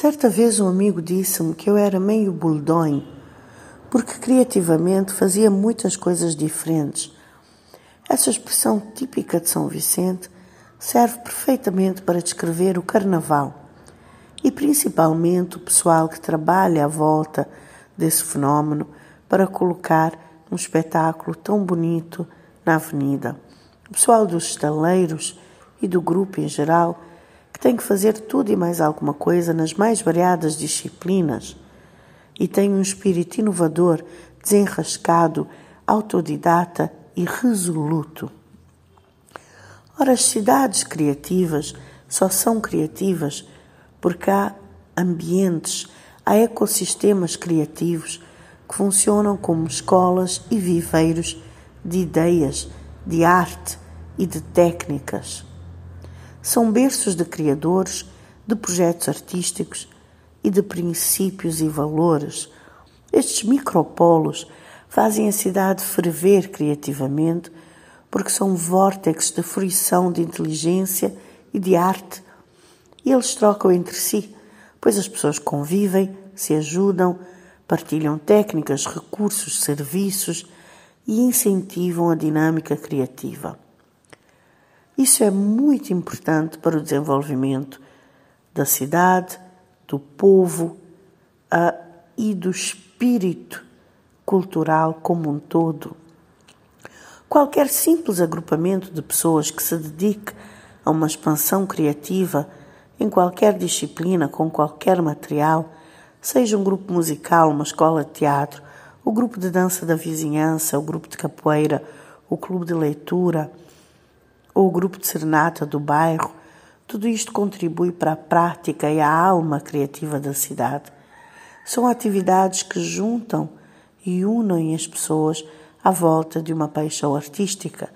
Certa vez um amigo disse-me que eu era meio buldonho, porque criativamente fazia muitas coisas diferentes. Essa expressão típica de São Vicente serve perfeitamente para descrever o carnaval e principalmente o pessoal que trabalha à volta desse fenómeno para colocar um espetáculo tão bonito na avenida. O pessoal dos estaleiros e do grupo em geral que tem que fazer tudo e mais alguma coisa nas mais variadas disciplinas e tem um espírito inovador, desenrascado, autodidata e resoluto. Ora, as cidades criativas só são criativas porque há ambientes, há ecossistemas criativos que funcionam como escolas e viveiros de ideias, de arte e de técnicas são berços de criadores, de projetos artísticos e de princípios e valores. Estes micropolos fazem a cidade ferver criativamente porque são vórtices de fruição de inteligência e de arte. E eles trocam entre si, pois as pessoas convivem, se ajudam, partilham técnicas, recursos, serviços e incentivam a dinâmica criativa. Isso é muito importante para o desenvolvimento da cidade, do povo uh, e do espírito cultural como um todo. Qualquer simples agrupamento de pessoas que se dedique a uma expansão criativa em qualquer disciplina, com qualquer material, seja um grupo musical, uma escola de teatro, o grupo de dança da vizinhança, o grupo de capoeira, o clube de leitura, ou o grupo de serenata do bairro, tudo isto contribui para a prática e a alma criativa da cidade. São atividades que juntam e unem as pessoas à volta de uma paixão artística,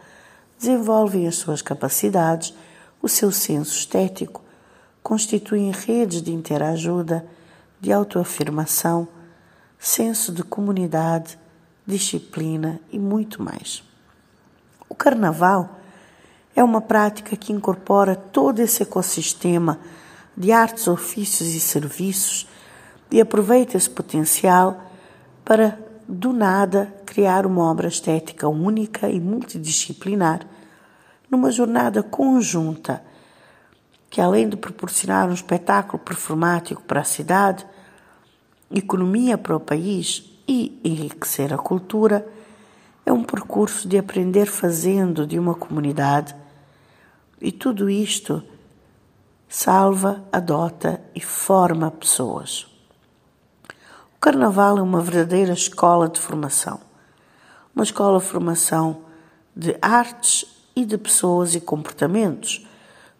desenvolvem as suas capacidades, o seu senso estético, constituem redes de interajuda, de autoafirmação, senso de comunidade, disciplina e muito mais. O carnaval é uma prática que incorpora todo esse ecossistema de artes, ofícios e serviços e aproveita esse potencial para, do nada, criar uma obra estética única e multidisciplinar, numa jornada conjunta que, além de proporcionar um espetáculo performático para a cidade, economia para o país e enriquecer a cultura, é um percurso de aprender fazendo de uma comunidade e tudo isto salva, adota e forma pessoas. O Carnaval é uma verdadeira escola de formação. Uma escola de formação de artes e de pessoas e comportamentos,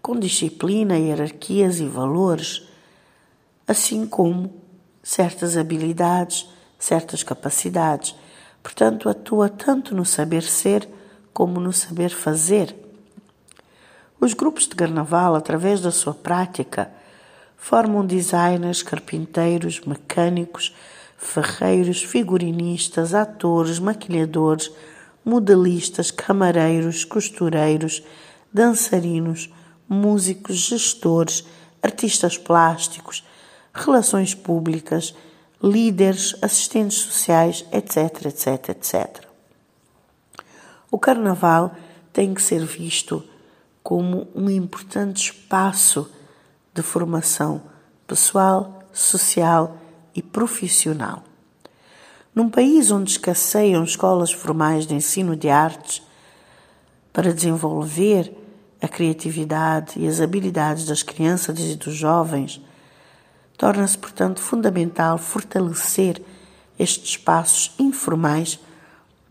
com disciplina, hierarquias e valores, assim como certas habilidades, certas capacidades. Portanto, atua tanto no saber ser como no saber fazer. Os grupos de carnaval, através da sua prática, formam designers, carpinteiros, mecânicos, ferreiros, figurinistas, atores, maquilhadores, modelistas, camareiros, costureiros, dançarinos, músicos, gestores, artistas plásticos, relações públicas, líderes, assistentes sociais, etc, etc, etc. O carnaval tem que ser visto como um importante espaço de formação pessoal, social e profissional. Num país onde escasseiam escolas formais de ensino de artes para desenvolver a criatividade e as habilidades das crianças e dos jovens, torna-se, portanto, fundamental fortalecer estes espaços informais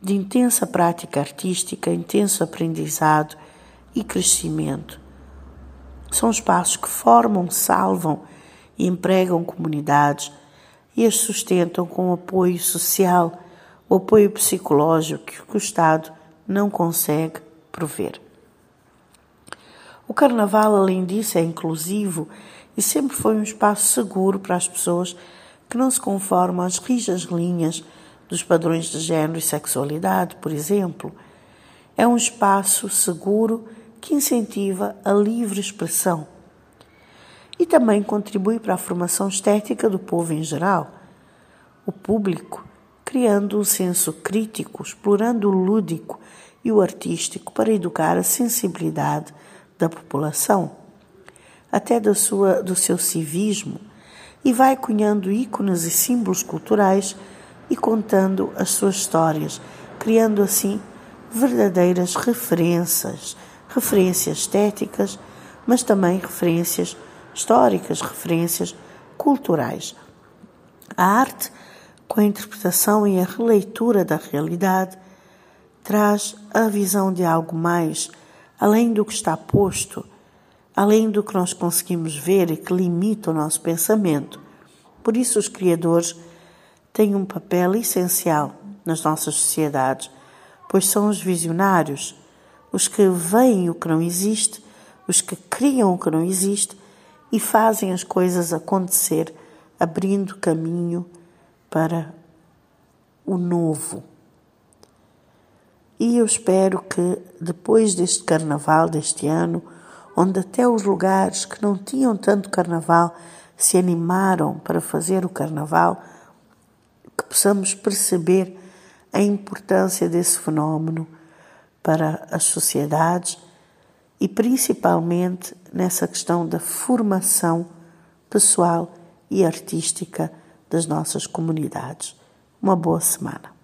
de intensa prática artística, intenso aprendizado e crescimento. São espaços que formam, salvam e empregam comunidades e as sustentam com apoio social, o apoio psicológico que o Estado não consegue prover. O Carnaval, além disso, é inclusivo e sempre foi um espaço seguro para as pessoas que não se conformam às rijas linhas dos padrões de género e sexualidade, por exemplo. É um espaço seguro que incentiva a livre expressão. e também contribui para a formação estética do povo em geral. O público, criando um senso crítico, explorando o lúdico e o artístico para educar a sensibilidade da população, até da sua, do seu civismo, e vai cunhando ícones e símbolos culturais e contando as suas histórias, criando assim verdadeiras referências, referências estéticas, mas também referências históricas, referências culturais. A arte, com a interpretação e a releitura da realidade, traz a visão de algo mais além do que está posto, além do que nós conseguimos ver e que limita o nosso pensamento. Por isso, os criadores têm um papel essencial nas nossas sociedades, pois são os visionários, os que veem o que não existe, os que criam o que não existe e fazem as coisas acontecer, abrindo caminho para o novo. E eu espero que depois deste carnaval deste ano, onde até os lugares que não tinham tanto carnaval se animaram para fazer o carnaval, que possamos perceber a importância desse fenómeno para as sociedades e principalmente nessa questão da formação pessoal e artística das nossas comunidades. Uma boa semana.